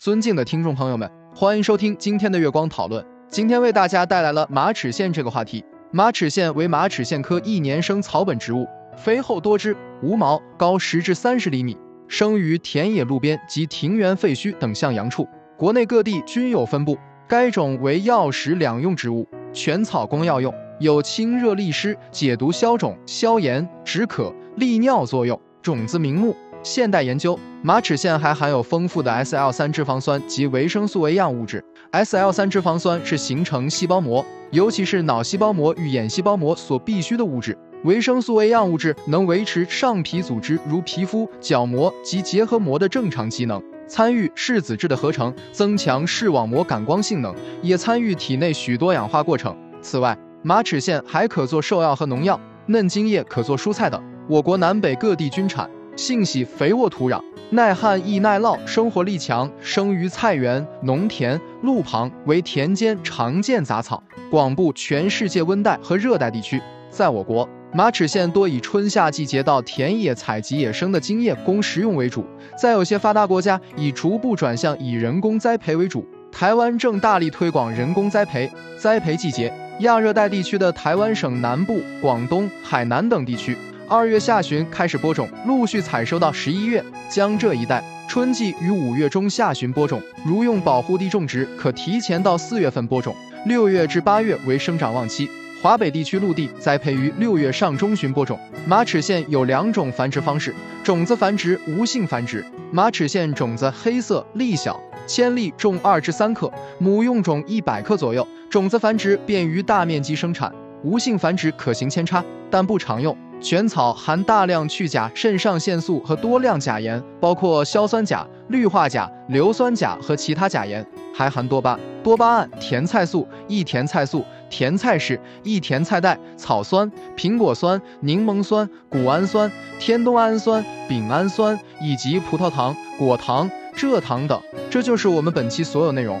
尊敬的听众朋友们，欢迎收听今天的月光讨论。今天为大家带来了马齿苋这个话题。马齿苋为马齿苋科一年生草本植物，肥厚多汁，无毛，高十至三十厘米，生于田野、路边及庭园废墟等向阳处，国内各地均有分布。该种为药食两用植物，全草功药用，有清热利湿、解毒消肿、消炎止渴、利尿作用。种子名目。现代研究，马齿苋还含有丰富的 SL3 脂肪酸及维生素 A 样物质。SL3 脂肪酸是形成细胞膜，尤其是脑细胞膜与眼细胞膜所必需的物质。维生素 A 样物质能维持上皮组织如皮肤、角膜及结合膜的正常机能，参与视紫质的合成，增强视网膜感光性能，也参与体内许多氧化过程。此外，马齿苋还可做兽药和农药，嫩茎叶可做蔬菜等。我国南北各地均产。性喜肥沃土壤，耐旱易耐涝，生活力强，生于菜园、农田、路旁，为田间常见杂草，广布全世界温带和热带地区。在我国，马齿苋多以春夏季节到田野采集野生的茎叶供食用为主，在有些发达国家已逐步转向以人工栽培为主。台湾正大力推广人工栽培，栽培季节亚热带地区的台湾省南部、广东、海南等地区。二月下旬开始播种，陆续采收到十一月。江浙一带春季于五月中下旬播种，如用保护地种植，可提前到四月份播种，六月至八月为生长旺期。华北地区陆地栽培于六月上中旬播种。马齿苋有两种繁殖方式：种子繁殖、无性繁殖。马齿苋种子黑色，粒小，千粒重二至三克，母用种一百克左右。种子繁殖便于大面积生产，无性繁殖可行扦插，但不常用。全草含大量去甲肾上腺素和多量钾盐，包括硝酸钾、氯化钾、硫酸钾和其他钾盐，还含多巴、多巴胺、甜菜素、异甜菜素、甜菜酯、异甜菜苷、草酸、苹果酸、柠檬酸、谷氨酸、天冬氨酸、丙氨酸以及葡萄糖、果糖、蔗糖等。这就是我们本期所有内容。